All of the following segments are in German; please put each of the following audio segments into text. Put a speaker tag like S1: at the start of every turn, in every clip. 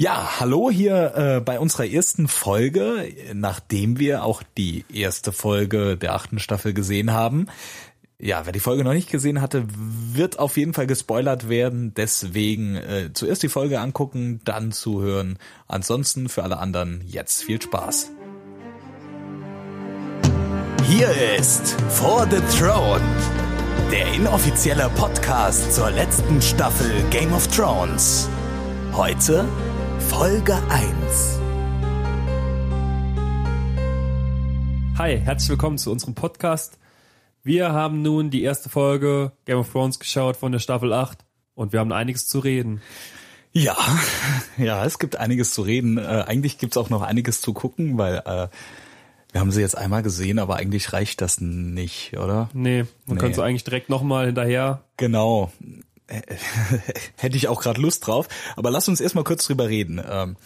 S1: Ja, hallo hier äh, bei unserer ersten Folge, nachdem wir auch die erste Folge der achten Staffel gesehen haben. Ja, wer die Folge noch nicht gesehen hatte, wird auf jeden Fall gespoilert werden. Deswegen äh, zuerst die Folge angucken, dann zuhören. Ansonsten für alle anderen jetzt viel Spaß. Hier ist For the Throne, der inoffizielle Podcast zur letzten Staffel Game of Thrones. Heute Folge 1.
S2: Hi, herzlich willkommen zu unserem Podcast. Wir haben nun die erste Folge Game of Thrones geschaut von der Staffel 8 und wir haben einiges zu reden.
S1: Ja, ja, es gibt einiges zu reden. Äh, eigentlich gibt's auch noch einiges zu gucken, weil äh, wir haben sie jetzt einmal gesehen, aber eigentlich reicht das nicht, oder?
S2: Nee, man nee. könnte so eigentlich direkt nochmal hinterher.
S1: Genau. hätte ich auch gerade Lust drauf. Aber lass uns erstmal kurz drüber reden. Ähm,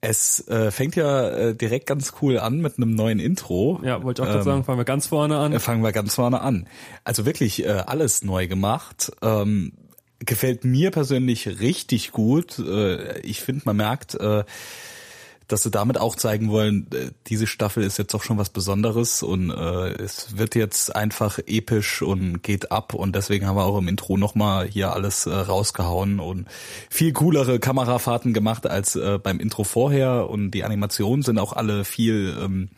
S1: es äh, fängt ja äh, direkt ganz cool an mit einem neuen Intro.
S2: Ja, wollte ich auch ähm, sagen, fangen wir ganz vorne an.
S1: Fangen wir ganz vorne an. Also wirklich äh, alles neu gemacht. Ähm, gefällt mir persönlich richtig gut. Äh, ich finde, man merkt, äh, dass sie damit auch zeigen wollen, äh, diese Staffel ist jetzt doch schon was Besonderes und äh, es wird jetzt einfach episch und geht ab und deswegen haben wir auch im Intro nochmal hier alles äh, rausgehauen und viel coolere Kamerafahrten gemacht als äh, beim Intro vorher und die Animationen sind auch alle viel ähm,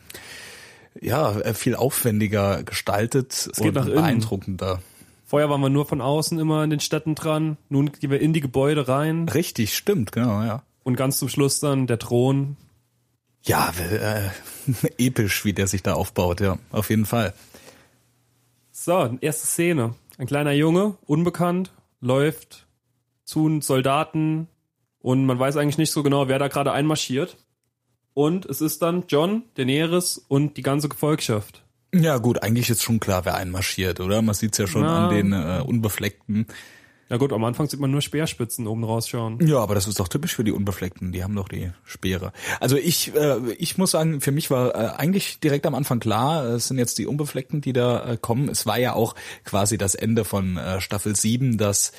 S1: ja äh, viel aufwendiger gestaltet
S2: es geht und nach beeindruckender. Vorher waren wir nur von außen immer in den Städten dran, nun gehen wir in die Gebäude rein.
S1: Richtig, stimmt, genau, ja.
S2: Und ganz zum Schluss dann der Thron.
S1: Ja, äh, episch, wie der sich da aufbaut, ja, auf jeden Fall.
S2: So, erste Szene. Ein kleiner Junge, unbekannt, läuft zu Soldaten und man weiß eigentlich nicht so genau, wer da gerade einmarschiert. Und es ist dann John, Daenerys und die ganze Gefolgschaft.
S1: Ja gut, eigentlich ist schon klar, wer einmarschiert, oder? Man sieht's ja schon Na, an den äh, Unbefleckten.
S2: Ja gut, am Anfang sieht man nur Speerspitzen oben rausschauen.
S1: Ja, aber das ist doch typisch für die Unbefleckten. Die haben doch die Speere. Also ich, äh, ich muss sagen, für mich war äh, eigentlich direkt am Anfang klar, es sind jetzt die Unbefleckten, die da äh, kommen. Es war ja auch quasi das Ende von äh, Staffel 7, dass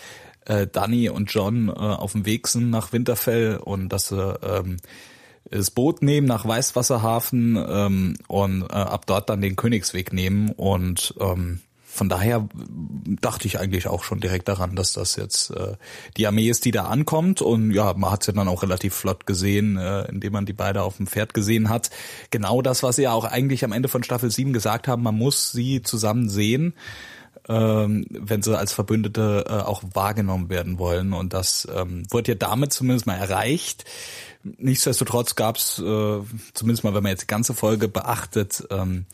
S1: äh, Danny und John äh, auf dem Weg sind nach Winterfell und dass sie ähm, das Boot nehmen nach Weißwasserhafen ähm, und äh, ab dort dann den Königsweg nehmen und ähm, von daher dachte ich eigentlich auch schon direkt daran, dass das jetzt äh, die Armee ist, die da ankommt. Und ja, man hat es ja dann auch relativ flott gesehen, äh, indem man die beide auf dem Pferd gesehen hat. Genau das, was sie ja auch eigentlich am Ende von Staffel 7 gesagt haben, man muss sie zusammen sehen, ähm, wenn sie als Verbündete äh, auch wahrgenommen werden wollen. Und das ähm, wurde ja damit zumindest mal erreicht. Nichtsdestotrotz gab es, äh, zumindest mal, wenn man jetzt die ganze Folge beachtet, ähm,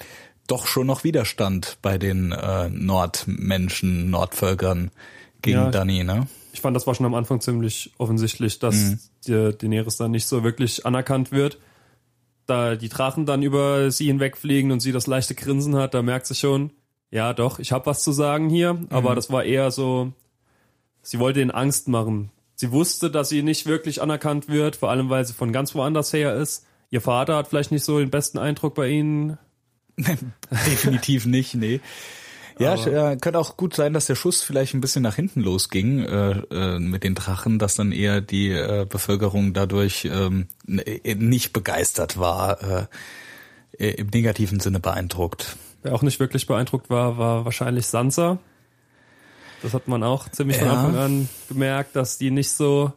S1: doch schon noch Widerstand bei den äh, Nordmenschen, Nordvölkern gegen ja, Dani, ne?
S2: Ich fand, das war schon am Anfang ziemlich offensichtlich, dass mhm. die Daenerys dann nicht so wirklich anerkannt wird. Da die Drachen dann über sie hinwegfliegen und sie das leichte Grinsen hat, da merkt sie schon, ja doch, ich habe was zu sagen hier, aber mhm. das war eher so, sie wollte ihnen Angst machen. Sie wusste, dass sie nicht wirklich anerkannt wird, vor allem weil sie von ganz woanders her ist. Ihr Vater hat vielleicht nicht so den besten Eindruck bei ihnen
S1: Definitiv nicht, nee. Ja, Aber äh, könnte auch gut sein, dass der Schuss vielleicht ein bisschen nach hinten losging äh, äh, mit den Drachen, dass dann eher die äh, Bevölkerung dadurch ähm, äh, nicht begeistert war, äh, im negativen Sinne beeindruckt.
S2: Wer auch nicht wirklich beeindruckt war, war wahrscheinlich Sansa. Das hat man auch ziemlich ja. von Anfang an gemerkt, dass die nicht so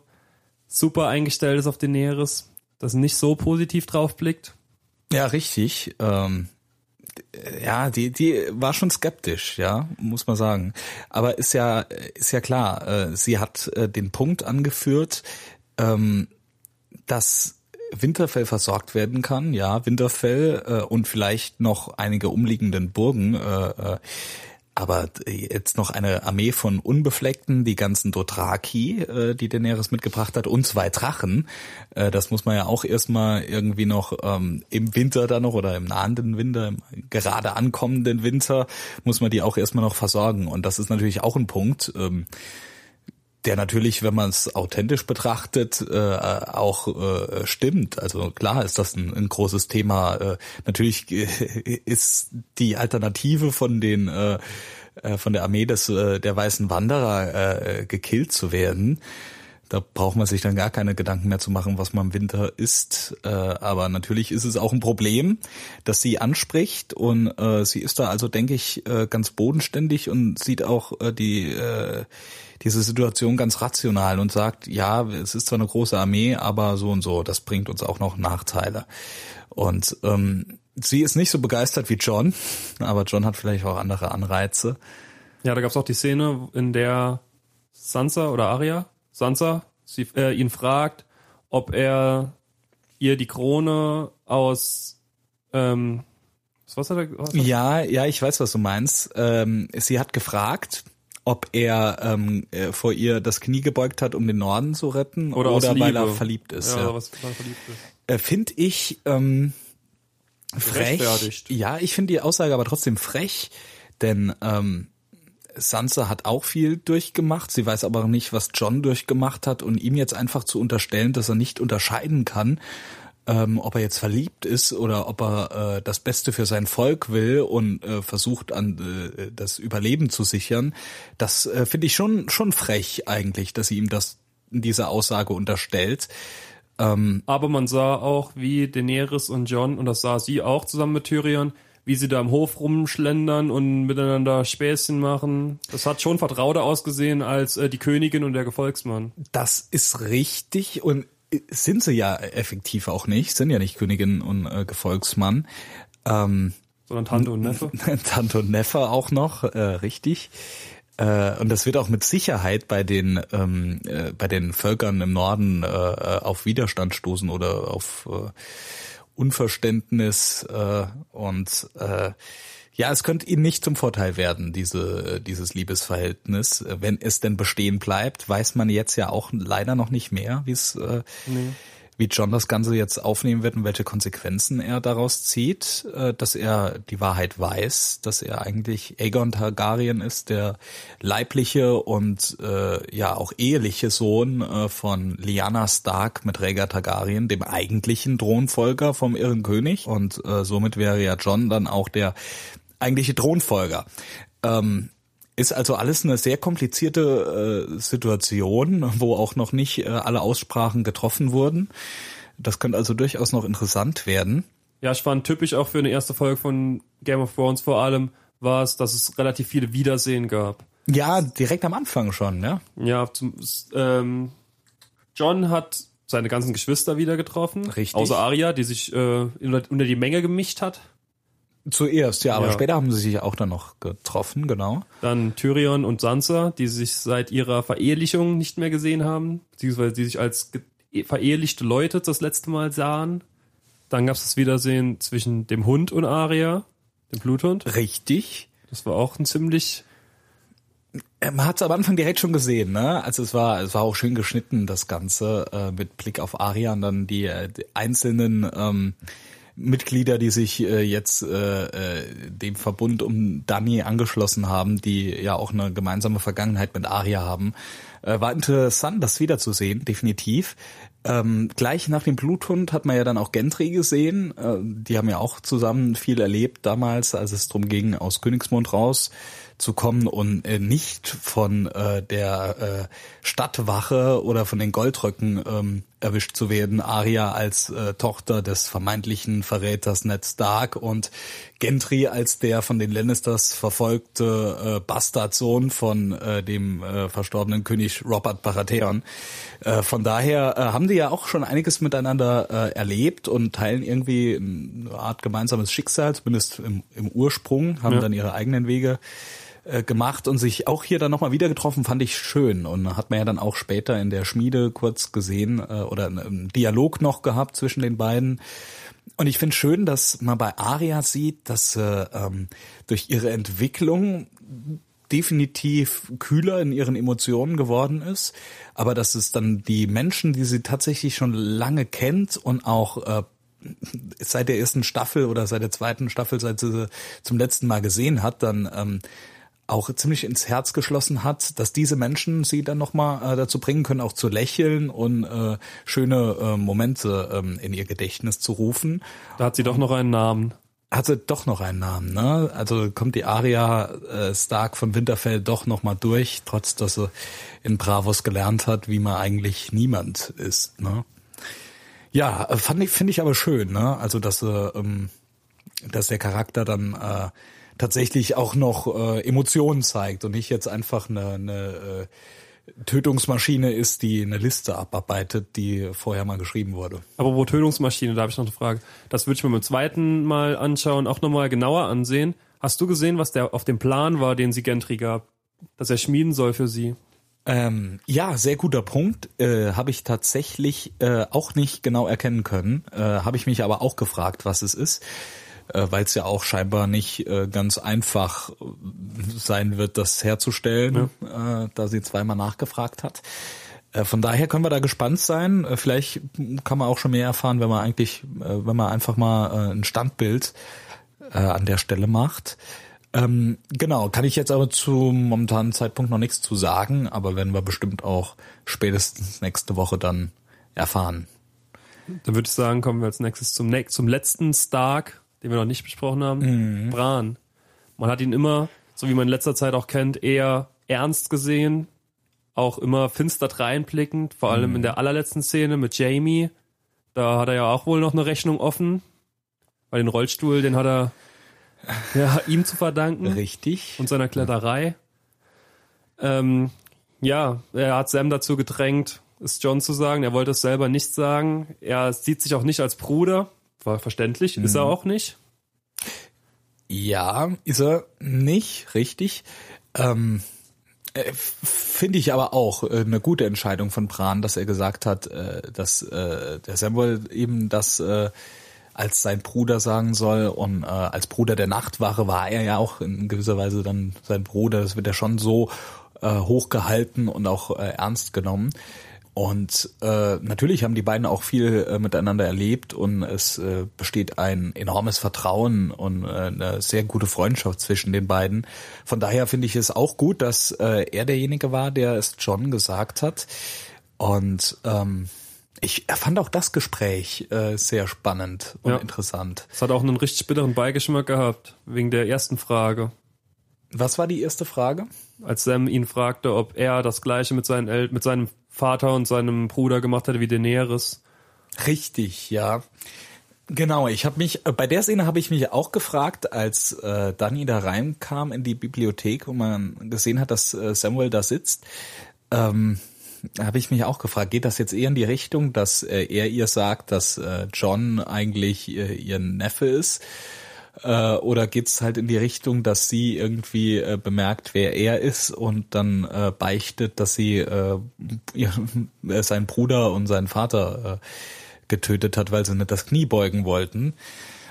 S2: super eingestellt ist auf den Näheres, dass sie nicht so positiv drauf blickt.
S1: Ja, richtig. Ähm, ja, die, die war schon skeptisch, ja, muss man sagen. Aber ist ja, ist ja klar, äh, sie hat äh, den Punkt angeführt, ähm, dass Winterfell versorgt werden kann, ja, Winterfell äh, und vielleicht noch einige umliegenden Burgen aber jetzt noch eine Armee von Unbefleckten, die ganzen Dothraki, äh, die Daenerys mitgebracht hat, und zwei Drachen. Äh, das muss man ja auch erstmal irgendwie noch ähm, im Winter dann noch oder im nahenden Winter, im gerade ankommenden Winter, muss man die auch erstmal noch versorgen. Und das ist natürlich auch ein Punkt. Ähm, der natürlich, wenn man es authentisch betrachtet, äh, auch äh, stimmt. Also klar ist das ein, ein großes Thema. Äh, natürlich äh, ist die Alternative von den äh, äh, von der Armee des äh, der weißen Wanderer äh, gekillt zu werden Da braucht man sich dann gar keine Gedanken mehr zu machen, was man im Winter isst. Äh, aber natürlich ist es auch ein Problem, dass sie anspricht und äh, sie ist da also, denke ich, äh, ganz bodenständig und sieht auch äh, die äh, diese Situation ganz rational und sagt, ja, es ist zwar eine große Armee, aber so und so, das bringt uns auch noch Nachteile. Und ähm, sie ist nicht so begeistert wie John, aber John hat vielleicht auch andere Anreize.
S2: Ja, da gab's auch die Szene, in der Sansa oder Arya, Sansa, sie, äh, ihn fragt, ob er ihr die Krone aus ähm,
S1: was hat er? Was ja, ja, ich weiß, was du meinst. Ähm, sie hat gefragt, ob er ähm, äh, vor ihr das Knie gebeugt hat, um den Norden zu retten,
S2: oder, oder
S1: weil er verliebt ist. Ja, ja.
S2: Was, er verliebt ist.
S1: Äh, Finde ich ähm, frech. Ja, ich finde die Aussage aber trotzdem frech, denn ähm, Sansa hat auch viel durchgemacht. Sie weiß aber nicht, was John durchgemacht hat und ihm jetzt einfach zu unterstellen, dass er nicht unterscheiden kann, ähm, ob er jetzt verliebt ist oder ob er äh, das Beste für sein Volk will und äh, versucht an äh, das Überleben zu sichern. Das äh, finde ich schon schon frech eigentlich, dass sie ihm das diese Aussage unterstellt.
S2: Ähm, aber man sah auch, wie Daenerys und John und das sah sie auch zusammen mit Tyrion wie sie da im Hof rumschlendern und miteinander Späßchen machen. Das hat schon vertrauter ausgesehen als äh, die Königin und der Gefolgsmann.
S1: Das ist richtig und äh, sind sie ja effektiv auch nicht, sind ja nicht Königin und äh, Gefolgsmann. Ähm,
S2: Sondern Tante und Neffe.
S1: Tante und Neffe auch noch, äh, richtig. Äh, und das wird auch mit Sicherheit bei den ähm, äh, bei den Völkern im Norden äh, äh auf Widerstand stoßen oder auf äh, Unverständnis äh, und äh, ja, es könnte ihnen nicht zum Vorteil werden, diese, dieses Liebesverhältnis. Wenn es denn bestehen bleibt, weiß man jetzt ja auch leider noch nicht mehr, wie es äh, nee wie John das Ganze jetzt aufnehmen wird und welche Konsequenzen er daraus zieht, äh, dass er die Wahrheit weiß, dass er eigentlich Aegon Targaryen ist, der leibliche und äh, ja auch eheliche Sohn äh, von Lyanna Stark mit Rhaegar Targaryen, dem eigentlichen Thronfolger vom Irren König und äh, somit wäre ja John dann auch der eigentliche Thronfolger. Ähm, ist also alles eine sehr komplizierte äh, Situation, wo auch noch nicht äh, alle Aussprachen getroffen wurden. Das könnte also durchaus noch interessant werden.
S2: Ja, ich fand typisch auch für eine erste Folge von Game of Thrones vor allem war es, dass es relativ viele Wiedersehen gab.
S1: Ja, direkt am Anfang schon, ja.
S2: Ja, zum, ähm, John hat seine ganzen Geschwister wieder getroffen.
S1: Richtig.
S2: Außer Arya, die sich äh, unter die Menge gemischt hat.
S1: Zuerst, ja, aber ja. später haben sie sich auch dann noch getroffen, genau.
S2: Dann Tyrion und Sansa, die sich seit ihrer Verehelichung nicht mehr gesehen haben, beziehungsweise die sich als verehelichte Leute das letzte Mal sahen. Dann gab es das Wiedersehen zwischen dem Hund und Arya, dem Bluthund.
S1: Richtig.
S2: Das war auch ein ziemlich
S1: man hat es am Anfang direkt schon gesehen, ne? Also es war, es war auch schön geschnitten, das Ganze, äh, mit Blick auf Arya und dann die, äh, die einzelnen ähm, Mitglieder, die sich äh, jetzt äh, äh, dem Verbund um Dani angeschlossen haben, die ja auch eine gemeinsame Vergangenheit mit Aria haben. Äh, war interessant, das wiederzusehen, definitiv. Ähm, gleich nach dem Bluthund hat man ja dann auch Gentry gesehen. Äh, die haben ja auch zusammen viel erlebt damals, als es darum ging, aus Königsmund raus zu kommen und äh, nicht von äh, der äh, Stadtwache oder von den Goldröcken ähm, erwischt zu werden. Arya als äh, Tochter des vermeintlichen Verräters Ned Stark und Gentry als der von den Lannisters verfolgte äh, Bastardsohn von äh, dem äh, verstorbenen König Robert Baratheon. Äh, von daher äh, haben die ja auch schon einiges miteinander äh, erlebt und teilen irgendwie eine Art gemeinsames Schicksal, zumindest im, im Ursprung, haben ja. dann ihre eigenen Wege äh, gemacht und sich auch hier dann nochmal wieder getroffen, fand ich schön. Und hat man ja dann auch später in der Schmiede kurz gesehen äh, oder einen Dialog noch gehabt zwischen den beiden. Und ich finde schön, dass man bei Aria sieht, dass äh, ähm, durch ihre Entwicklung definitiv kühler in ihren Emotionen geworden ist, aber dass es dann die Menschen, die sie tatsächlich schon lange kennt und auch äh, seit der ersten Staffel oder seit der zweiten Staffel, seit sie zum letzten Mal gesehen hat, dann ähm, auch ziemlich ins Herz geschlossen hat, dass diese Menschen sie dann nochmal äh, dazu bringen können, auch zu lächeln und äh, schöne äh, Momente ähm, in ihr Gedächtnis zu rufen.
S2: Da hat sie doch noch einen Namen.
S1: hatte doch noch einen Namen, ne? Also kommt die Aria äh, Stark von Winterfell doch noch mal durch, trotz dass sie in Bravos gelernt hat, wie man eigentlich niemand ist, ne? Ja, fand ich finde ich aber schön, ne? Also dass äh, ähm, dass der Charakter dann äh, tatsächlich auch noch äh, Emotionen zeigt und nicht jetzt einfach eine, eine äh, Tötungsmaschine ist, die eine Liste abarbeitet, die vorher mal geschrieben wurde.
S2: Aber wo Tötungsmaschine, da habe ich noch eine Frage. Das würde ich mir beim zweiten Mal anschauen, auch nochmal genauer ansehen. Hast du gesehen, was der auf dem Plan war, den sie Gentry gab, dass er schmieden soll für sie?
S1: Ähm, ja, sehr guter Punkt. Äh, habe ich tatsächlich äh, auch nicht genau erkennen können. Äh, Habe ich mich aber auch gefragt, was es ist äh, weil es ja auch scheinbar nicht äh, ganz einfach äh, sein wird, das herzustellen, ja. äh, da sie zweimal nachgefragt hat. Äh, von daher können wir da gespannt sein. Äh, vielleicht kann man auch schon mehr erfahren, wenn man eigentlich, wenn man einfach mal ein Standbild an der Stelle macht. Ähm, genau, kann ich jetzt aber zum momentanen Zeitpunkt noch nichts zu sagen, aber werden wir bestimmt auch spätestens nächste Woche dann erfahren.
S2: Dann würde ich sagen, kommen wir als nächstes zum, zum letzten Stark, den wir noch nicht besprochen haben, mhm. Bran. Man hat ihn immer, so wie man in letzter Zeit auch kennt, eher ernst gesehen, auch immer finster dreinblickend, vor allem mhm. in der allerletzten Szene mit Jamie. Da hat er ja auch wohl noch eine Rechnung offen, weil den Rollstuhl, den hat er ja, ihm zu verdanken.
S1: Richtig.
S2: Und seiner Kletterei. Ähm, ja, er hat Sam dazu gedrängt, es John zu sagen. Er wollte es selber nicht sagen. Er sieht sich auch nicht als Bruder. War verständlich, mhm. ist er mhm. auch nicht.
S1: Ja, ist er nicht, richtig. Ähm, äh, Finde ich aber auch äh, eine gute Entscheidung von Bran, dass er gesagt hat, äh, dass der Samuel eben das als sein Bruder sagen soll und äh, als Bruder der Nachtwache war er ja auch in gewisser Weise dann sein Bruder. Das wird ja schon so äh, hochgehalten und auch äh, ernst genommen. Und äh, natürlich haben die beiden auch viel äh, miteinander erlebt und es äh, besteht ein enormes Vertrauen und äh, eine sehr gute Freundschaft zwischen den beiden. Von daher finde ich es auch gut, dass äh, er derjenige war, der es John gesagt hat. Und ähm, ich fand auch das Gespräch äh, sehr spannend und ja. interessant.
S2: Es hat auch einen richtig bitteren Beigeschmack gehabt, wegen der ersten Frage.
S1: Was war die erste Frage?
S2: Als Sam ihn fragte, ob er das gleiche mit, seinen El mit seinem Vater und seinem Bruder gemacht hätte wie Daenerys.
S1: Richtig, ja. Genau, ich habe mich äh, bei der Szene habe ich mich auch gefragt, als äh, Dani da reinkam in die Bibliothek und man gesehen hat, dass äh, Samuel da sitzt. Ähm, habe ich mich auch gefragt, geht das jetzt eher in die Richtung, dass äh, er ihr sagt, dass äh, John eigentlich äh, ihr Neffe ist? Äh, oder geht's halt in die Richtung, dass sie irgendwie äh, bemerkt, wer er ist und dann äh, beichtet, dass sie äh, ihr, äh, seinen Bruder und seinen Vater äh, getötet hat, weil sie nicht das Knie beugen wollten.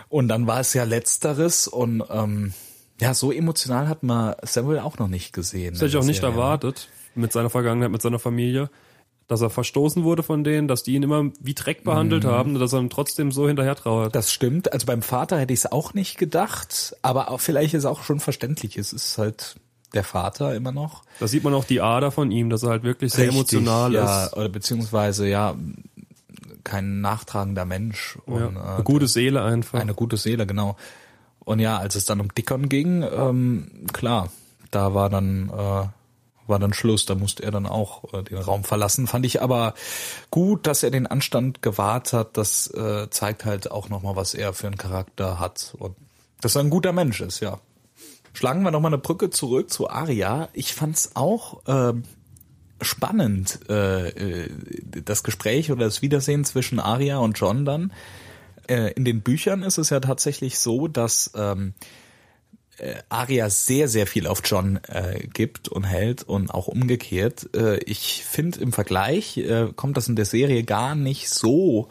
S1: Und dann war es ja letzteres und ähm, ja, so emotional hat man Samuel auch noch nicht gesehen.
S2: Das hätte ich auch nicht Serie. erwartet mit seiner Vergangenheit, mit seiner Familie dass er verstoßen wurde von denen, dass die ihn immer wie Dreck behandelt mhm. haben, dass er ihm trotzdem so hinterher trauert.
S1: Das stimmt. Also beim Vater hätte ich es auch nicht gedacht, aber auch, vielleicht ist es auch schon verständlich. Es ist halt der Vater immer noch.
S2: Da sieht man auch die Ader von ihm, dass er halt wirklich sehr Richtig, emotional
S1: ja,
S2: ist.
S1: Oder beziehungsweise ja kein nachtragender Mensch.
S2: Und, ja, eine äh, gute Seele einfach.
S1: Eine gute Seele, genau. Und ja, als es dann um Dickon ging, ähm, klar, da war dann äh, war dann Schluss. Da musste er dann auch äh, den Raum verlassen. Fand ich aber gut, dass er den Anstand gewahrt hat. Das äh, zeigt halt auch nochmal, was er für einen Charakter hat. Und dass er ein guter Mensch ist, ja. Schlagen wir nochmal eine Brücke zurück zu Aria. Ich fand's auch äh, spannend, äh, das Gespräch oder das Wiedersehen zwischen Aria und John dann. Äh, in den Büchern ist es ja tatsächlich so, dass ähm, äh, Aria sehr, sehr viel auf John äh, gibt und hält und auch umgekehrt. Äh, ich finde im Vergleich äh, kommt das in der Serie gar nicht so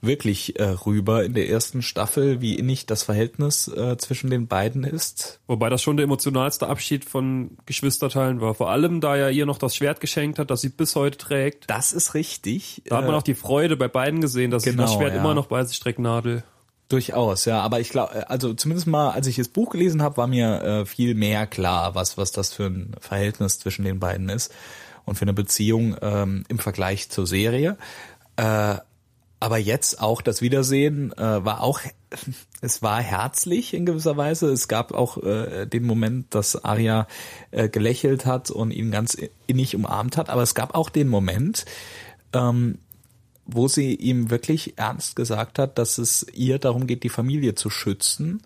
S1: wirklich äh, rüber in der ersten Staffel, wie innig das Verhältnis äh, zwischen den beiden ist.
S2: Wobei das schon der emotionalste Abschied von Geschwisterteilen war. Vor allem, da er ihr noch das Schwert geschenkt hat, das sie bis heute trägt.
S1: Das ist richtig.
S2: Da hat man äh, auch die Freude bei beiden gesehen, dass genau, sie das Schwert ja. immer noch bei sich trägt, Nadel.
S1: Durchaus, ja. Aber ich glaube, also zumindest mal, als ich das Buch gelesen habe, war mir äh, viel mehr klar, was was das für ein Verhältnis zwischen den beiden ist und für eine Beziehung ähm, im Vergleich zur Serie. Äh, aber jetzt auch das Wiedersehen äh, war auch es war herzlich in gewisser Weise. Es gab auch äh, den Moment, dass Arya äh, gelächelt hat und ihn ganz innig umarmt hat. Aber es gab auch den Moment, ähm, wo sie ihm wirklich ernst gesagt hat, dass es ihr darum geht, die Familie zu schützen.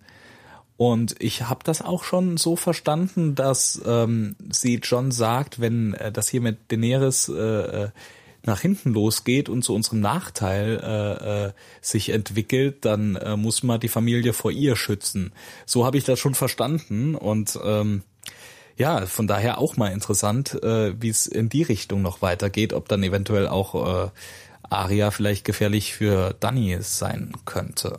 S1: Und ich habe das auch schon so verstanden, dass ähm, sie John sagt, wenn äh, das hier mit Daenerys äh, äh nach hinten losgeht und zu unserem Nachteil äh, äh, sich entwickelt, dann äh, muss man die Familie vor ihr schützen. So habe ich das schon verstanden und ähm, ja, von daher auch mal interessant, äh, wie es in die Richtung noch weitergeht, ob dann eventuell auch äh, Aria vielleicht gefährlich für Dani sein könnte.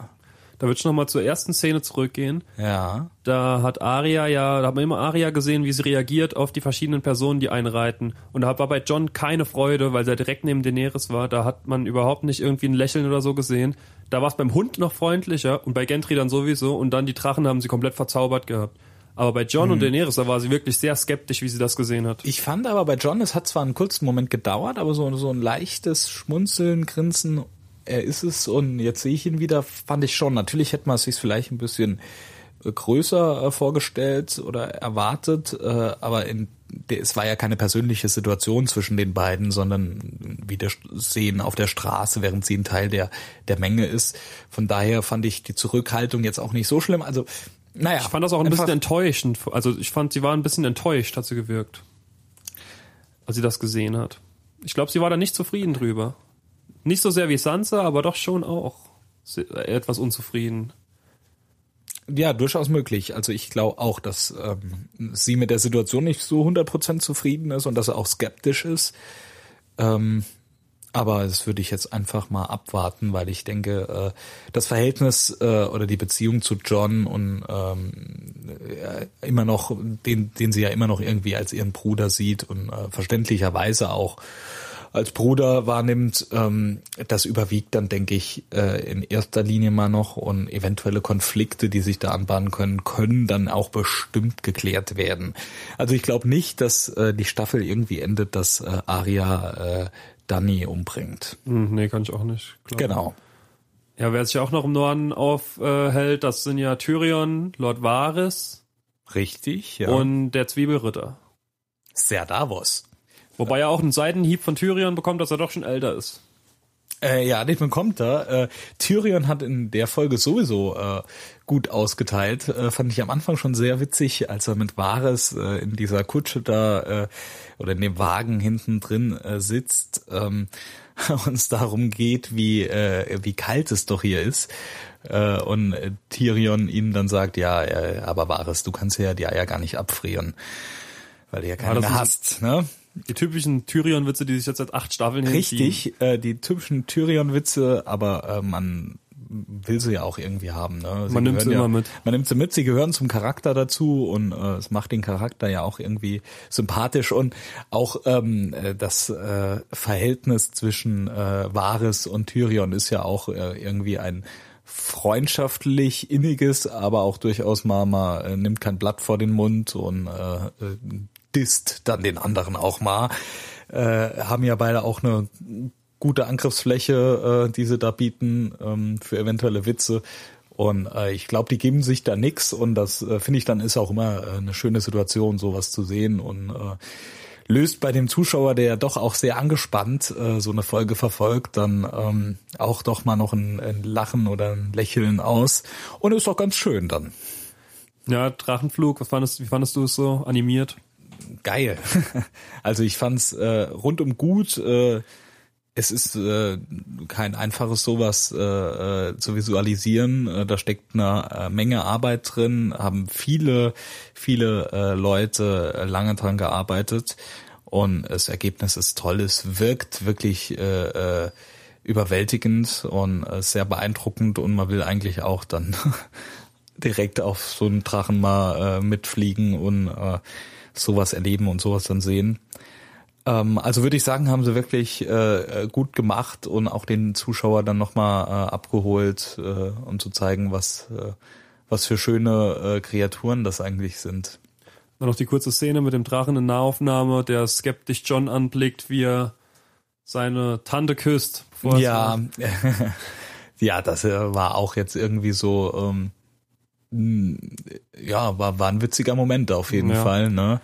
S2: Da würde ich nochmal zur ersten Szene zurückgehen.
S1: Ja.
S2: Da hat Aria ja, da hat man immer Aria gesehen, wie sie reagiert auf die verschiedenen Personen, die einreiten. Und da war bei John keine Freude, weil er direkt neben Daenerys war. Da hat man überhaupt nicht irgendwie ein Lächeln oder so gesehen. Da war es beim Hund noch freundlicher und bei Gentry dann sowieso. Und dann die Drachen haben sie komplett verzaubert gehabt. Aber bei John mhm. und Daenerys, da war sie wirklich sehr skeptisch, wie sie das gesehen hat.
S1: Ich fand aber bei John, es hat zwar einen kurzen Moment gedauert, aber so, so ein leichtes Schmunzeln, Grinsen er ist es und jetzt sehe ich ihn wieder, fand ich schon. Natürlich hätte man es sich vielleicht ein bisschen äh, größer äh, vorgestellt oder erwartet, äh, aber in, es war ja keine persönliche Situation zwischen den beiden, sondern Wiedersehen auf der Straße, während sie ein Teil der, der Menge ist. Von daher fand ich die Zurückhaltung jetzt auch nicht so schlimm. Also, naja.
S2: Ich fand das auch ein bisschen enttäuschend. Also ich fand, sie war ein bisschen enttäuscht, hat sie gewirkt. Als sie das gesehen hat. Ich glaube, sie war da nicht zufrieden drüber. Nicht so sehr wie Sansa, aber doch schon auch etwas unzufrieden.
S1: Ja, durchaus möglich. Also ich glaube auch, dass ähm, sie mit der Situation nicht so 100% zufrieden ist und dass er auch skeptisch ist. Ähm, aber das würde ich jetzt einfach mal abwarten, weil ich denke, äh, das Verhältnis äh, oder die Beziehung zu John und ähm, äh, immer noch, den, den sie ja immer noch irgendwie als ihren Bruder sieht und verständlicherweise auch als Bruder wahrnimmt, ähm, das überwiegt dann, denke ich, in erster Linie mal noch und eventuelle Konflikte, die sich da anbahnen können, können dann auch bestimmt geklärt werden. Also ich glaube nicht, dass die Staffel irgendwie endet, dass äh, Dani umbringt.
S2: Hm, nee, kann ich auch nicht.
S1: Glauben. Genau.
S2: Ja, wer sich auch noch im Norden aufhält, das sind ja Tyrion, Lord Varys.
S1: Richtig, ja.
S2: Und der Zwiebelritter.
S1: Ser Davos.
S2: Wobei er auch einen Seitenhieb von Tyrion bekommt, dass er doch schon älter ist.
S1: Äh, ja, den bekommt er. Äh, Tyrion hat in der Folge sowieso äh, gut ausgeteilt. Äh, fand ich am Anfang schon sehr witzig, als er mit Varys äh, in dieser Kutsche da äh, oder in dem Wagen hinten drin äh, sitzt ähm, und es darum geht, wie äh, wie kalt es doch hier ist. Äh, und äh, Tyrion ihm dann sagt, ja, äh, aber Varys, du kannst ja die Eier gar nicht abfrieren, weil du ja keine ja, hast. Ne?
S2: Die typischen Tyrion-Witze, die sich jetzt seit acht Staffeln.
S1: Richtig, äh, die typischen Tyrion-Witze, aber äh, man will sie ja auch irgendwie haben. Ne?
S2: Man nimmt sie ja, immer mit.
S1: Man nimmt sie mit, sie gehören zum Charakter dazu und äh, es macht den Charakter ja auch irgendwie sympathisch und auch ähm, äh, das äh, Verhältnis zwischen äh, Varys und Tyrion ist ja auch äh, irgendwie ein freundschaftlich inniges, aber auch durchaus mal, mal äh, nimmt kein Blatt vor den Mund und äh, äh disst dann den anderen auch mal. Äh, haben ja beide auch eine gute Angriffsfläche, äh, die sie da bieten ähm, für eventuelle Witze. Und äh, ich glaube, die geben sich da nix und das äh, finde ich dann ist auch immer äh, eine schöne Situation, sowas zu sehen und äh, löst bei dem Zuschauer, der ja doch auch sehr angespannt äh, so eine Folge verfolgt, dann ähm, auch doch mal noch ein, ein Lachen oder ein Lächeln aus und ist doch ganz schön dann.
S2: Ja, Drachenflug, was fandest, wie fandest du es so animiert?
S1: Geil. also ich fand's äh, rundum gut. Äh, es ist äh, kein einfaches sowas äh, äh, zu visualisieren. Äh, da steckt eine äh, Menge Arbeit drin, haben viele, viele äh, Leute äh, lange dran gearbeitet und das Ergebnis ist toll. Es wirkt wirklich äh, überwältigend und sehr beeindruckend und man will eigentlich auch dann direkt auf so einen Drachen mal äh, mitfliegen und äh, sowas erleben und sowas dann sehen. Ähm, also würde ich sagen, haben sie wirklich äh, gut gemacht und auch den Zuschauer dann nochmal äh, abgeholt, äh, um zu zeigen, was, äh, was für schöne äh, Kreaturen das eigentlich sind.
S2: Dann noch die kurze Szene mit dem Drachen in Nahaufnahme, der skeptisch John anblickt, wie er seine Tante küsst.
S1: Ja, Ja, das äh, war auch jetzt irgendwie so, ähm, ja, war, war ein witziger Moment auf jeden ja. Fall, ne?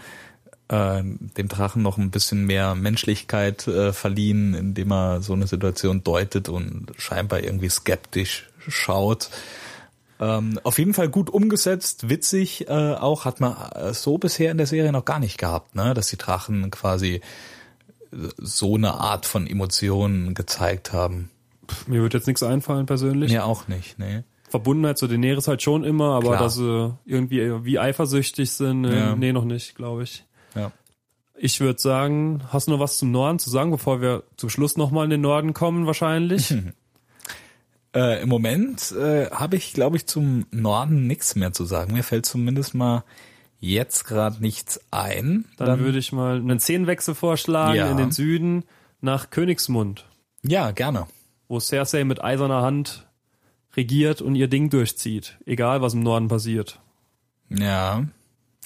S1: Äh, dem Drachen noch ein bisschen mehr Menschlichkeit äh, verliehen, indem er so eine Situation deutet und scheinbar irgendwie skeptisch schaut. Ähm, auf jeden Fall gut umgesetzt, witzig äh, auch, hat man äh, so bisher in der Serie noch gar nicht gehabt, ne? dass die Drachen quasi so eine Art von Emotionen gezeigt haben.
S2: Mir wird jetzt nichts einfallen persönlich.
S1: Mir auch nicht, nee.
S2: Verbundenheit zu Daenerys halt schon immer, aber Klar. dass sie irgendwie wie eifersüchtig sind, äh, ja. nee, noch nicht, glaube ich.
S1: Ja.
S2: Ich würde sagen, hast du noch was zum Norden zu sagen, bevor wir zum Schluss nochmal in den Norden kommen wahrscheinlich?
S1: Äh, Im Moment äh, habe ich, glaube ich, zum Norden nichts mehr zu sagen. Mir fällt zumindest mal jetzt gerade nichts ein.
S2: Dann, Dann würde ich mal einen Szenenwechsel vorschlagen ja. in den Süden nach Königsmund.
S1: Ja, gerne.
S2: Wo Cersei mit eiserner Hand regiert und ihr Ding durchzieht, egal was im Norden passiert.
S1: Ja,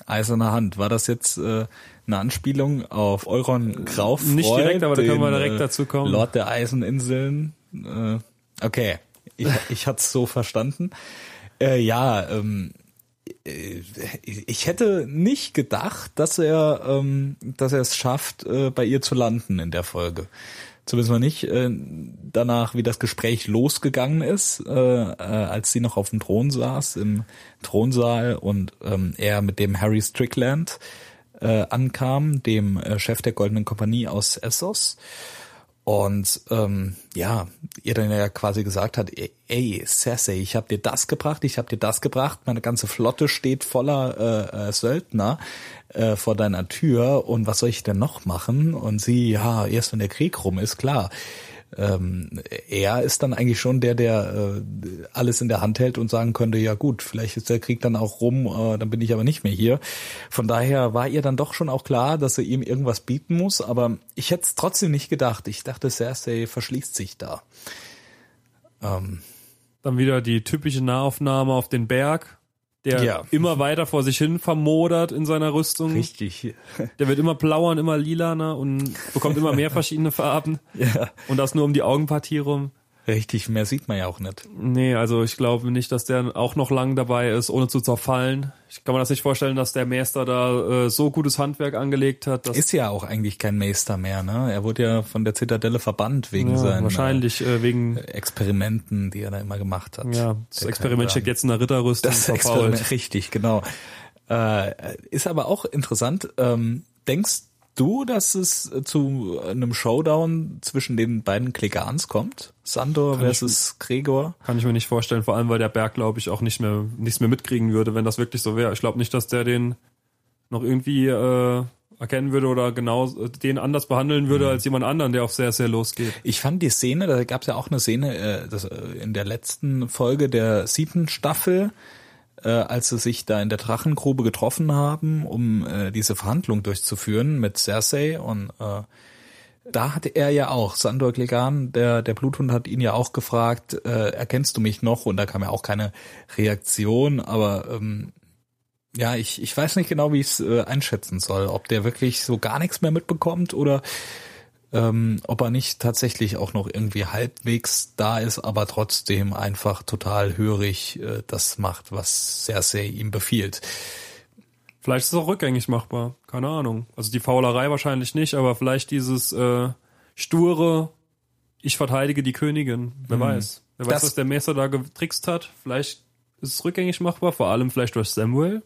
S1: eiserne Hand. War das jetzt äh, eine Anspielung auf Euron Graufreud?
S2: Nicht direkt, aber da können wir direkt äh, dazu kommen.
S1: Lord der Eiseninseln. Äh, okay, ich, ich hatte es so verstanden. Äh, ja, ähm, äh, ich hätte nicht gedacht, dass er, ähm, dass er es schafft, äh, bei ihr zu landen in der Folge. Zumindest mal nicht äh, danach, wie das Gespräch losgegangen ist, äh, äh, als sie noch auf dem Thron saß im Thronsaal und ähm, er mit dem Harry Strickland äh, ankam, dem äh, Chef der Goldenen Kompanie aus Essos. Und ähm, ja, ihr dann ja quasi gesagt hat, ey, Cersei, ich habe dir das gebracht, ich habe dir das gebracht, meine ganze Flotte steht voller äh, äh, Söldner äh, vor deiner Tür. Und was soll ich denn noch machen? Und sie, ja, erst wenn der Krieg rum ist, klar ähm, er ist dann eigentlich schon der, der äh, alles in der Hand hält und sagen könnte, ja gut, vielleicht ist der Krieg dann auch rum, äh, dann bin ich aber nicht mehr hier. Von daher war ihr dann doch schon auch klar, dass er ihm irgendwas bieten muss, aber ich hätte es trotzdem nicht gedacht. Ich dachte, Cersei verschließt sich da.
S2: Ähm. Dann wieder die typische Nahaufnahme auf den Berg der ja. immer weiter vor sich hin vermodert in seiner Rüstung.
S1: Richtig.
S2: Der wird immer blauer und immer lilaner und bekommt immer mehr verschiedene Farben.
S1: Ja.
S2: Und das nur um die Augenpartie rum.
S1: Richtig, mehr sieht man ja auch nicht.
S2: Nee, also ich glaube nicht, dass der auch noch lang dabei ist, ohne zu zerfallen. Ich kann mir das nicht vorstellen, dass der Meister da äh, so gutes Handwerk angelegt hat.
S1: ist ja auch eigentlich kein Meister mehr, ne? Er wurde ja von der Zitadelle verbannt wegen ja, seinen
S2: wahrscheinlich äh, wegen
S1: Experimenten, die er da immer gemacht hat.
S2: Ja, das der Experiment steckt jetzt in der Ritterrüstung.
S1: Das Experiment, richtig, genau. Äh, ist aber auch interessant. Ähm, denkst du, dass es zu einem Showdown zwischen den beiden Klegans kommt? Sandor kann versus ich, Gregor?
S2: Kann ich mir nicht vorstellen, vor allem weil der Berg, glaube ich, auch nicht mehr nichts mehr mitkriegen würde, wenn das wirklich so wäre. Ich glaube nicht, dass der den noch irgendwie äh, erkennen würde oder genau den anders behandeln würde mhm. als jemand anderen, der auf sehr, sehr losgeht.
S1: Ich fand die Szene, da gab es ja auch eine Szene äh, das, äh, in der letzten Folge der siebten Staffel, äh, als sie sich da in der Drachengrube getroffen haben, um äh, diese Verhandlung durchzuführen mit Cersei und äh, da hatte er ja auch, Sandor Clegane, der, der Bluthund hat ihn ja auch gefragt, äh, erkennst du mich noch? Und da kam ja auch keine Reaktion, aber ähm, ja, ich, ich weiß nicht genau, wie ich es äh, einschätzen soll, ob der wirklich so gar nichts mehr mitbekommt oder ähm, ob er nicht tatsächlich auch noch irgendwie halbwegs da ist, aber trotzdem einfach total hörig äh, das macht, was Cersei ihm befiehlt.
S2: Vielleicht ist es auch rückgängig machbar, keine Ahnung. Also die Faulerei wahrscheinlich nicht, aber vielleicht dieses äh, sture, ich verteidige die Königin, wer hm. weiß. Wer weiß, was der Meister da getrickst hat. Vielleicht ist es rückgängig machbar, vor allem vielleicht durch Samuel.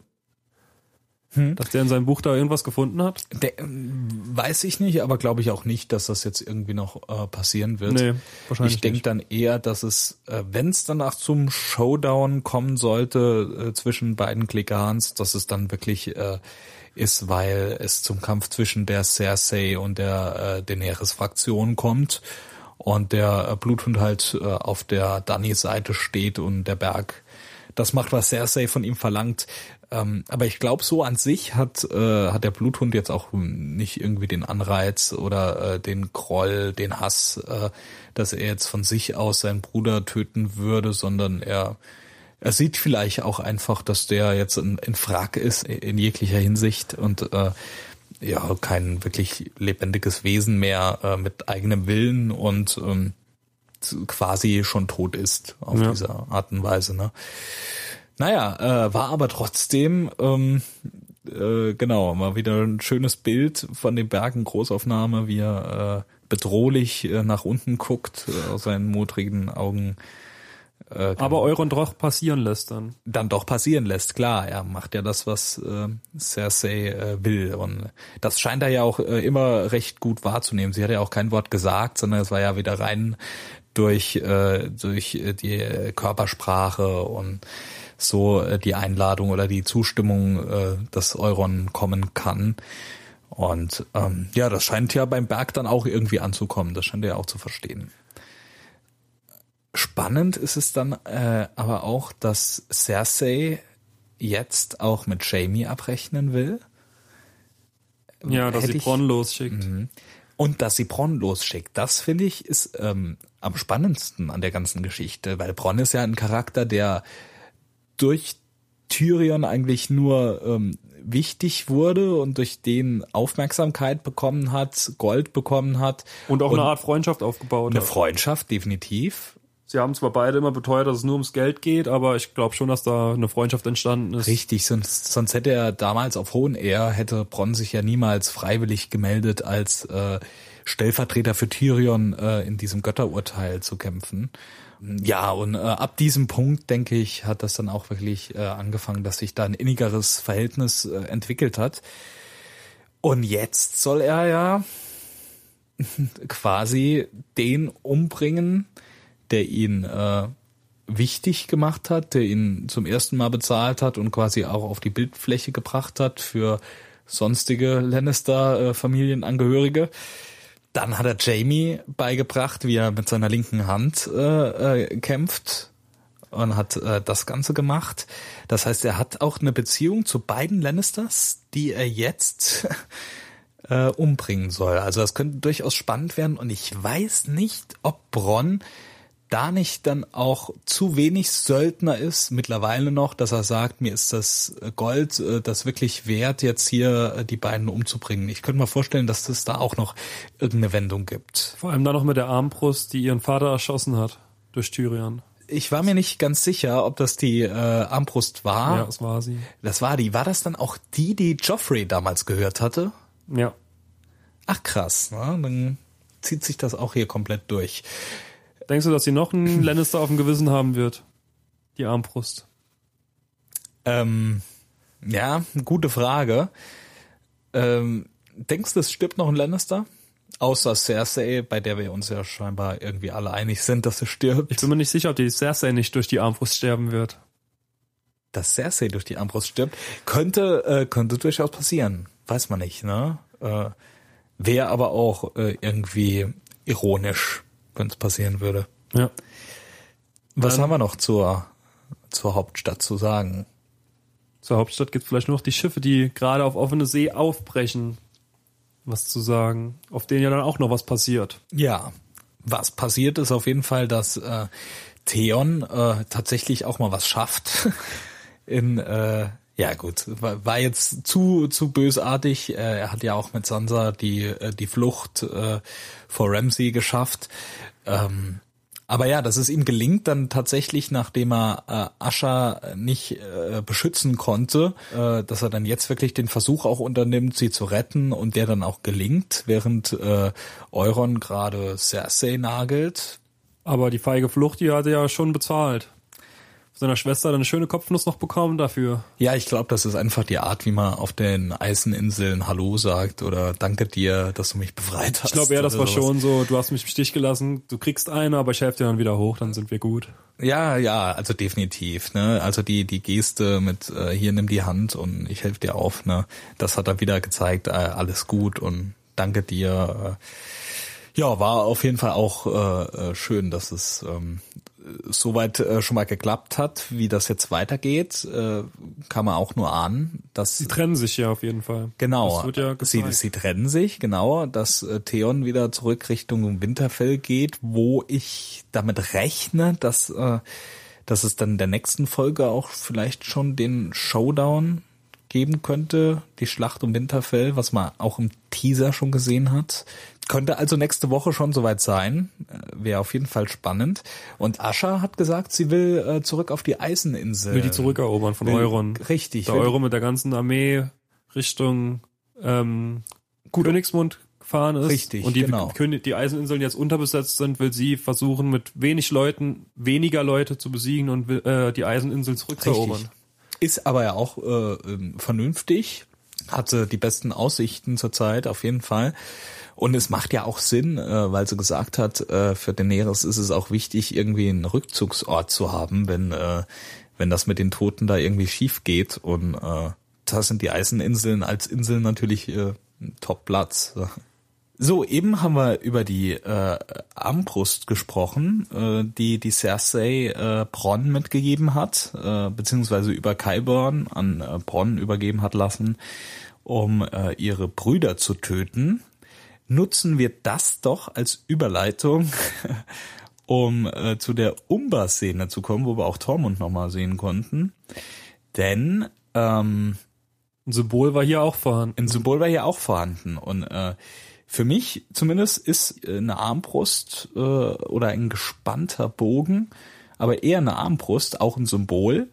S2: Hm. Dass der in seinem Buch da irgendwas gefunden hat?
S1: Der, ähm, weiß ich nicht, aber glaube ich auch nicht, dass das jetzt irgendwie noch äh, passieren wird.
S2: Nee, wahrscheinlich
S1: ich denke dann eher, dass es, äh, wenn es danach zum Showdown kommen sollte äh, zwischen beiden Klikans, dass es dann wirklich äh, ist, weil es zum Kampf zwischen der Cersei und der äh, Daenerys-Fraktion kommt und der äh, Bluthund halt äh, auf der Dani-Seite steht und der Berg das macht, was Cersei von ihm verlangt. Ähm, aber ich glaube, so an sich hat, äh, hat der Bluthund jetzt auch nicht irgendwie den Anreiz oder äh, den Groll, den Hass, äh, dass er jetzt von sich aus seinen Bruder töten würde, sondern er, er sieht vielleicht auch einfach, dass der jetzt in, in Frack ist in jeglicher Hinsicht und äh, ja, kein wirklich lebendiges Wesen mehr äh, mit eigenem Willen und ähm, quasi schon tot ist auf
S2: Ja.
S1: diese Art und Weise. Ne? Naja, äh, war aber trotzdem, ähm, äh, genau, mal wieder ein schönes Bild von den Bergen, Großaufnahme, wie er äh, bedrohlich äh, nach unten guckt, äh, aus seinen modrigen Augen äh,
S2: Aber Euron doch passieren lässt dann.
S1: dann doch passieren lässt. Klar, er macht ja das, was äh, Cersei äh, will. Und das scheint er ja auch äh, immer recht gut wahrzunehmen. Sie hat ja auch kein Wort gesagt, sondern es war ja wieder rein durch, äh, durch äh, die Körpersprache und so äh, die Einladung oder die Zustimmung, äh, dass Euron kommen kann. Und ähm, ja, das scheint ja beim Berg dann auch irgendwie anzukommen. Das scheint er ja auch zu verstehen. Spannend ist es dann äh, aber auch, dass Cersei jetzt auch mit Jamie abrechnen will.
S2: Ja, dass
S1: Hätte
S2: sie
S1: ich-
S2: Bronn losschickt.
S1: Und dass sie Bronn losschickt. Das finde ich ist ähm, am spannendsten an der ganzen Geschichte, weil Bronn ist ja ein Charakter, der durch Tyrion eigentlich nur ähm, wichtig wurde und durch den Aufmerksamkeit bekommen hat, Gold bekommen hat.
S2: Und auch eine Art Freundschaft aufgebaut.
S1: eine
S2: hat.
S1: Freundschaft, definitiv.
S2: Sie haben zwar beide immer beteuert, dass es nur ums Geld geht, aber ich glaube schon, dass da eine Freundschaft entstanden ist.
S1: Richtig, sonst, sonst hätte er damals auf Hohen Ehr, hätte Bronn sich ja niemals freiwillig gemeldet, als äh, Stellvertreter für Tyrion äh, in diesem Götterurteil zu kämpfen. Ja, und äh, ab diesem Punkt, denke ich, hat das dann auch wirklich äh, angefangen, dass sich da ein innigeres Verhältnis äh, entwickelt hat. Und jetzt soll er ja quasi den umbringen, der ihn äh, wichtig gemacht hat, der ihn zum ersten Mal bezahlt hat und quasi auch auf die Bildfläche gebracht hat für sonstige Lannister-Familienangehörige. Dann hat er Jamie beigebracht, wie er mit seiner linken Hand äh, äh, kämpft und hat äh, das Ganze gemacht. Das heißt, er hat auch eine Beziehung zu beiden Lannisters, die er jetzt äh, umbringen soll. Also das könnte durchaus spannend werden und ich weiß nicht, ob Bronn da nicht dann auch zu wenig Söldner ist, mittlerweile noch, dass er sagt, mir ist das Gold äh, das wirklich wert, jetzt hier äh, die beiden umzubringen. Ich könnte mir vorstellen, dass das da auch noch irgendeine Wendung gibt.
S2: Vor allem dann noch mit der Armbrust, die ihren Vater erschossen hat durch Tyrion.
S1: Ich war mir nicht ganz sicher, ob das die äh, Armbrust war.
S2: Ja, das war sie.
S1: Das war die. War das dann auch die, die Joffrey damals gehört hatte?
S2: Ja.
S1: Ach krass, ne? dann zieht sich das auch hier komplett durch.
S2: Denkst du, dass sie noch einen Lannister auf dem Gewissen haben wird? Die Armbrust.
S1: Ähm, ja, gute Frage. Ähm, denkst du, es stirbt noch ein Lannister? Außer Cersei, bei der wir uns ja scheinbar irgendwie alle einig sind, dass sie stirbt.
S2: Ich bin mir nicht sicher, ob die Cersei nicht durch die Armbrust sterben wird.
S1: dass Cersei durch die Armbrust stirbt, könnte, äh, könnte durchaus passieren. Weiß man nicht, ne? Äh, Wäre aber auch äh, irgendwie ironisch, wenn es passieren würde.
S2: Ja.
S1: Was
S2: Dann-
S1: haben wir noch zur, zur Hauptstadt zu sagen?
S2: Zur Hauptstadt gibt es vielleicht nur noch die Schiffe, die gerade auf offene See aufbrechen. Was zu sagen. Auf denen ja dann auch noch was passiert.
S1: Ja, was passiert ist auf jeden Fall, dass äh, Theon äh, tatsächlich auch mal was schafft. In äh, ja gut, war, jetzt zu zu bösartig. Äh, er hat ja auch mit Sansa die äh, die Flucht äh, vor Ramsay geschafft. Ähm, aber ja, dass es ihm gelingt, dann tatsächlich, nachdem er äh, nicht beschützen konnte, dass er dann jetzt wirklich den Versuch auch unternimmt, sie zu retten und der dann auch gelingt, während äh, Euron gerade Cersei nagelt.
S2: Aber die feige Flucht, die hat er ja schon bezahlt. Seiner Schwester eine schöne Kopfnuss noch bekommen dafür.
S1: Ja, ich glaube, das ist einfach die Art, wie man auf den Eiseninseln Hallo sagt oder Danke dir, dass du mich befreit hast.
S2: Ich glaube eher, das war
S1: sowas.
S2: schon so, du hast mich im Stich gelassen, du kriegst eine, aber ich helfe dir dann wieder hoch, dann sind wir gut.
S1: Ja, ja, also definitiv. Ne? Also die die Geste mit äh, hier nimm die Hand und ich helfe dir auf. Ne, das hat er wieder gezeigt. Äh, alles gut und danke dir. Äh, ja, war auf jeden Fall auch äh, äh, schön, dass es ähm, soweit äh, schon mal geklappt hat. Wie das jetzt weitergeht, äh, kann man auch nur ahnen, dass
S2: Sie trennen sich ja auf jeden Fall.
S1: Genau.
S2: Das wird ja
S1: sie, sie trennen sich, genau, dass äh, Theon wieder zurück Richtung Winterfell geht, wo ich damit rechne, dass, äh, dass es dann in der nächsten Folge auch vielleicht schon den Showdown geben könnte, die Schlacht um Winterfell, was man auch im Teaser schon gesehen hat. Könnte also nächste Woche schon soweit sein. Äh, Wäre auf jeden Fall spannend. Und Ascha hat gesagt, sie will äh, zurück auf die Eiseninsel.
S2: Will die zurückerobern von
S1: Will-
S2: Euron.
S1: Richtig.
S2: Der
S1: will-
S2: Euro mit der ganzen Armee Richtung ähm, Königsmund gefahren ist.
S1: Richtig,
S2: Und die,
S1: genau.
S2: Die Eiseninseln jetzt unterbesetzt sind, will sie versuchen, mit wenig Leuten weniger Leute zu besiegen und äh, die Eiseninsel zurückzuerobern.
S1: Richtig. Ist aber ja auch äh, ähm, vernünftig, hatte die besten Aussichten zurzeit auf jeden Fall. Und es macht ja auch Sinn, äh, weil sie gesagt hat, äh, für Daenerys ist es auch wichtig, irgendwie einen Rückzugsort zu haben, wenn äh, wenn das mit den Toten da irgendwie schief geht. Und äh, da sind die Eiseninseln als Inseln natürlich äh, ein Top-Platz. So, eben haben wir über die äh, Armbrust gesprochen, äh, die die Cersei äh, Bronn mitgegeben hat, äh, beziehungsweise über Qyburn an äh, Bronn übergeben hat lassen, um äh, ihre Brüder zu töten. Nutzen wir das doch als Überleitung, um äh, zu der Umber-Szene zu kommen, wo wir auch Tormund nochmal sehen konnten. Denn ähm,
S2: Ein Symbol war hier auch vorhanden.
S1: ein Symbol war hier auch vorhanden. Und äh, für mich zumindest ist äh, eine Armbrust äh, oder ein gespannter Bogen, aber eher eine Armbrust auch ein Symbol.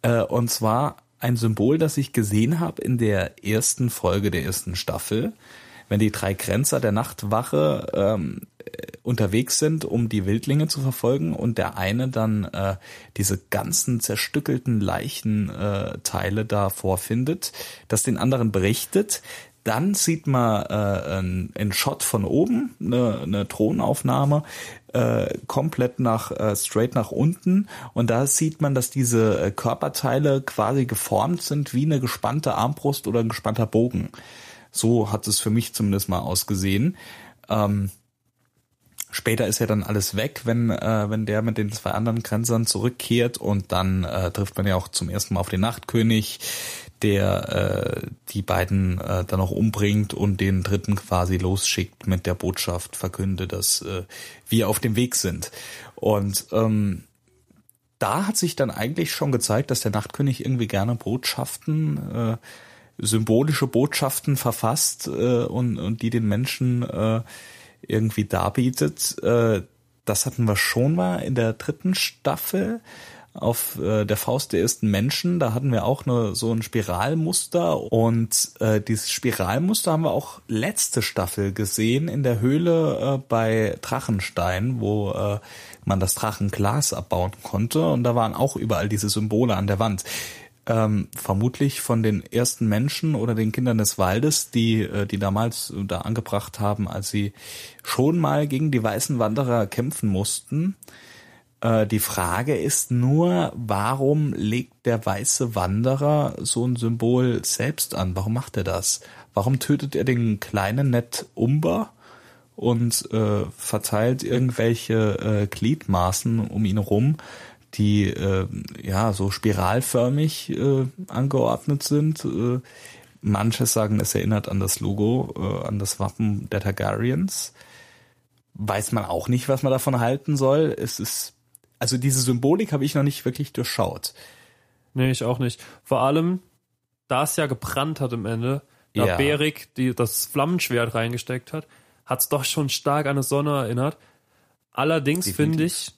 S1: Äh, und zwar ein Symbol, das ich gesehen habe in der ersten Folge der ersten Staffel, wenn die drei Grenzer der Nachtwache ähm, äh, unterwegs sind, um die Wildlinge zu verfolgen und der eine dann äh, diese ganzen zerstückelten Leichenteile äh, da vorfindet, das den anderen berichtet. Dann sieht man äh, einen Shot von oben, eine, eine Drohnenaufnahme, äh, komplett nach äh, straight nach unten und da sieht man, dass diese äh, Körperteile quasi geformt sind wie eine gespannte Armbrust oder ein gespannter Bogen. So hat es für mich zumindest mal ausgesehen. Ähm, später ist ja dann alles weg, wenn äh, wenn der mit den zwei anderen Grenzern zurückkehrt und dann äh, trifft man ja auch zum ersten Mal auf den Nachtkönig, der äh, die beiden äh, dann auch umbringt und den dritten quasi losschickt mit der Botschaft, verkünde, dass äh, wir auf dem Weg sind. Und ähm, da hat sich dann eigentlich schon gezeigt, dass der Nachtkönig irgendwie gerne Botschaften, äh, symbolische Botschaften verfasst äh, und, und die den Menschen äh, irgendwie darbietet. Äh, das hatten wir schon mal in der dritten Staffel auf äh, der Faust der ersten Menschen. Da hatten wir auch eine, so ein Spiralmuster und äh, dieses Spiralmuster haben wir auch letzte Staffel gesehen in der Höhle äh, bei Drachenstein, wo äh, man das Drachenglas abbauen konnte und da waren auch überall diese Symbole an der Wand. Ähm, vermutlich von den ersten Menschen oder den Kindern des Waldes, die äh, die damals da angebracht haben, als sie schon mal gegen die weißen Wanderer kämpfen mussten. Äh, die Frage ist nur, warum legt der weiße Wanderer so ein Symbol selbst an? Warum macht er das? Warum tötet er den kleinen Ned Umber und äh, verteilt irgendwelche äh, Gliedmaßen um ihn rum, die äh, ja so spiralförmig äh, angeordnet sind? Äh, manche sagen, es erinnert an das Logo, äh, an das Wappen der Targaryens weiß man auch nicht, was man davon halten soll. Es ist, also diese Symbolik habe ich noch nicht wirklich durchschaut.
S2: Nee, ich auch nicht. Vor allem, da es ja gebrannt hat am Ende, da
S1: Ja.
S2: Berik die, das Flammenschwert reingesteckt hat, hat es doch schon stark an eine Sonne erinnert. Allerdings finde ich,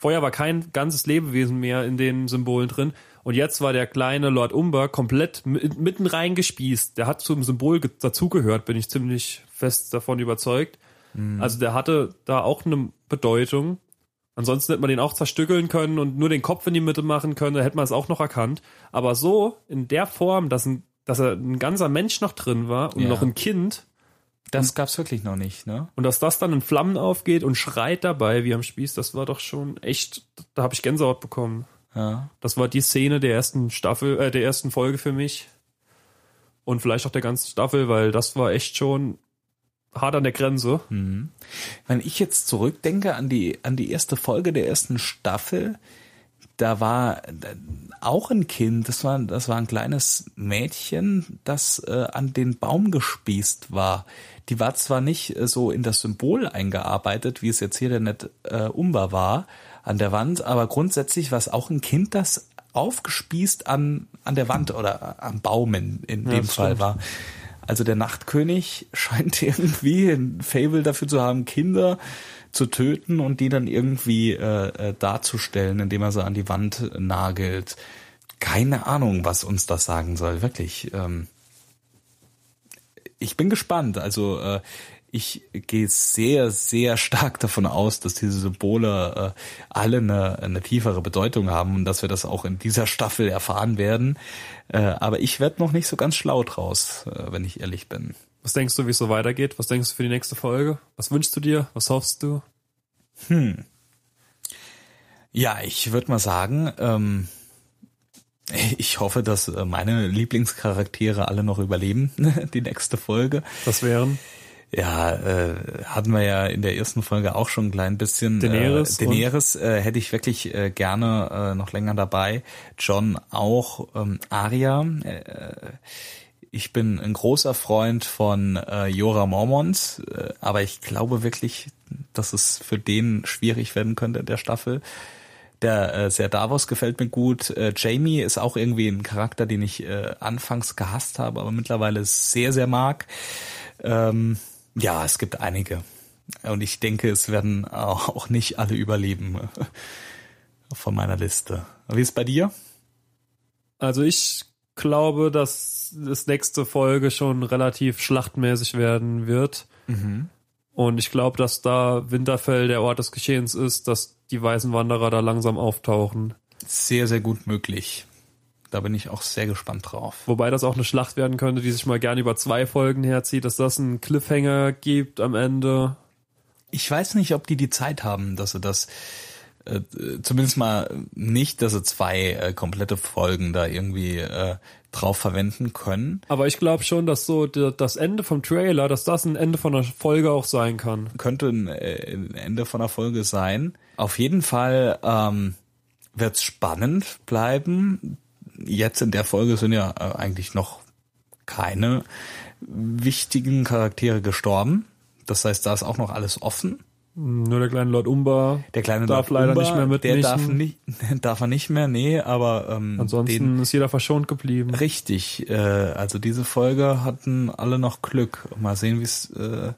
S2: vorher war kein ganzes Lebewesen mehr in den Symbolen drin. Und jetzt war der kleine Lord Umber komplett mi- mitten reingespießt. Der hat zum Symbol ge- dazugehört, bin ich ziemlich fest davon überzeugt. Also der hatte da auch eine Bedeutung. Ansonsten hätte man den auch zerstückeln können und nur den Kopf in die Mitte machen können, da hätte man es auch noch erkannt. Aber so, in der Form, dass, ein, dass er ein ganzer Mensch noch drin war und
S1: Ja.
S2: noch ein Kind
S1: Das gab's wirklich noch nicht, ne?
S2: und dass das dann in Flammen aufgeht und schreit dabei wie am Spieß, das war doch schon echt, da habe ich Gänsehaut bekommen.
S1: Ja.
S2: Das war die Szene der ersten Staffel, äh, der ersten Folge für mich. Und vielleicht auch der ganzen Staffel, weil das war echt schon hart an der Grenze.
S1: Wenn ich jetzt zurückdenke an die, an die erste Folge der ersten Staffel, da war äh, auch ein Kind, das war, das war ein kleines Mädchen, das äh, an den Baum gespießt war. Die war zwar nicht äh, so in das Symbol eingearbeitet, wie es jetzt hier der Net äh, Umber war, an der Wand, aber grundsätzlich war es auch ein Kind, das aufgespießt an, an der Wand oder am Baum in, in
S2: Ja,
S1: dem Fall
S2: stimmt.
S1: war. Also der Nachtkönig scheint irgendwie ein Fable dafür zu haben, Kinder zu töten und die dann irgendwie äh, äh, darzustellen, indem er sie an die Wand nagelt. Keine Ahnung, was uns das sagen soll, wirklich. Ähm, ich bin gespannt. Also äh, ich gehe sehr, sehr stark davon aus, dass diese Symbole äh, alle eine, eine tiefere Bedeutung haben und dass wir das auch in dieser Staffel erfahren werden. Äh, aber ich werde noch nicht so ganz schlau draus, äh, wenn ich ehrlich bin.
S2: Was denkst du, wie es so weitergeht? Was denkst du für die nächste Folge? Was wünschst du dir? Was hoffst du?
S1: Ja, ich würde mal sagen, ähm, ich hoffe, dass äh, meine Lieblingscharaktere alle noch überleben, die nächste Folge.
S2: Das wären
S1: Ja, äh, hatten wir ja in der ersten Folge auch schon ein klein bisschen.
S2: Daenerys
S1: äh, Daenerys äh, hätte ich wirklich äh, gerne äh, noch länger dabei. John auch. Ähm, Arya. Äh, ich bin ein großer Freund von äh, Jorah Mormont, äh, aber ich glaube wirklich, dass es für den schwierig werden könnte in der Staffel. Der äh, Ser Davos gefällt mir gut. Äh, Jamie ist auch irgendwie ein Charakter, den ich äh, anfangs gehasst habe, aber mittlerweile sehr, sehr mag. Ähm, ja, es gibt einige. Und ich denke, es werden auch nicht alle überleben äh, von meiner Liste. Wie ist es bei dir?
S2: Also ich glaube, dass das nächste Folge schon relativ schlachtmäßig werden wird. Und ich glaube, dass da Winterfell der Ort des Geschehens ist, dass die weißen Wanderer da langsam auftauchen.
S1: Sehr, sehr gut möglich. Da bin ich auch sehr gespannt drauf.
S2: Wobei das auch eine Schlacht werden könnte, die sich mal gerne über zwei Folgen herzieht, dass das einen Cliffhanger gibt am Ende.
S1: Ich weiß nicht, ob die die Zeit haben, dass sie das äh, zumindest mal nicht, dass sie zwei äh, komplette Folgen da irgendwie äh, drauf verwenden können.
S2: Aber ich glaube schon, dass so das Ende vom Trailer, dass das ein Ende von einer Folge auch sein kann.
S1: Könnte ein, äh, ein Ende von der Folge sein. Auf jeden Fall ähm, wird es spannend bleiben. Jetzt in der Folge sind ja äh, eigentlich noch keine wichtigen Charaktere gestorben. Das heißt, da ist auch noch alles offen.
S2: Nur der kleine Lord Umbar.
S1: Der kleine
S2: Darf
S1: Lord
S2: leider
S1: Umbar,
S2: nicht mehr
S1: Der
S2: mitmischen.
S1: darf nicht, darf er nicht mehr, nee, aber ähm,
S2: Ansonsten
S1: den,
S2: ist jeder verschont geblieben.
S1: richtig. Äh, also diese Folge hatten alle noch Glück. Mal sehen, wie es äh,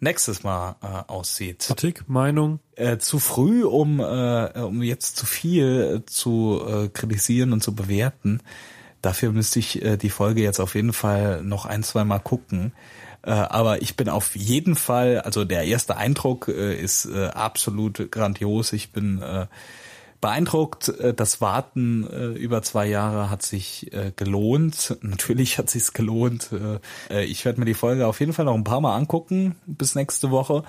S1: nächstes Mal äh, aussieht.
S2: Kritik, Meinung.
S1: Äh, zu früh, um äh, um jetzt zu viel äh, zu äh, kritisieren und zu bewerten. Dafür müsste ich äh, die Folge jetzt auf jeden Fall noch ein, zwei Mal gucken. Äh, aber ich bin auf jeden Fall, also der erste Eindruck äh, ist äh, absolut grandios. Ich bin äh, beeindruckt. Äh, Das Warten über zwei Jahre hat sich gelohnt. Natürlich hat sich's gelohnt. Ich werde mir die Folge auf jeden Fall noch ein paar Mal angucken bis nächste Woche.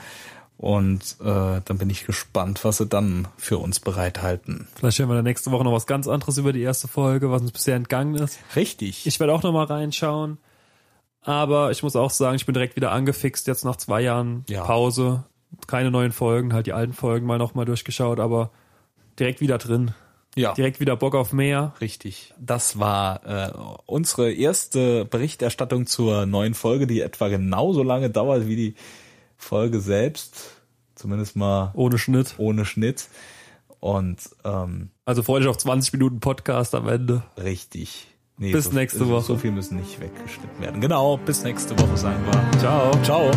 S1: Und äh, dann bin ich gespannt, was sie dann für uns bereithalten.
S2: Vielleicht hören wir dann nächste Woche noch was ganz anderes über die erste Folge, was uns bisher entgangen ist.
S1: Richtig.
S2: Ich werde auch noch mal reinschauen. Aber ich muss auch sagen, ich bin direkt wieder angefixt jetzt nach zwei Jahren
S1: Ja.
S2: Pause. Keine neuen Folgen, halt die alten Folgen mal noch mal durchgeschaut, aber direkt wieder drin.
S1: ja.
S2: Direkt wieder Bock auf mehr.
S1: Richtig. Das war äh, unsere erste Berichterstattung zur neuen Folge, die etwa genauso lange dauert wie die Folge selbst. Zumindest mal
S2: Ohne Schnitt.
S1: ohne Schnitt. Und ähm,
S2: Also freu dich auf 20 Minuten Podcast am Ende.
S1: richtig. Nee,
S2: Bis
S1: so,
S2: nächste Woche.
S1: So viel müssen nicht weggeschnitten werden. Genau, bis nächste Woche sagen wir.
S2: Ciao.
S1: Ciao.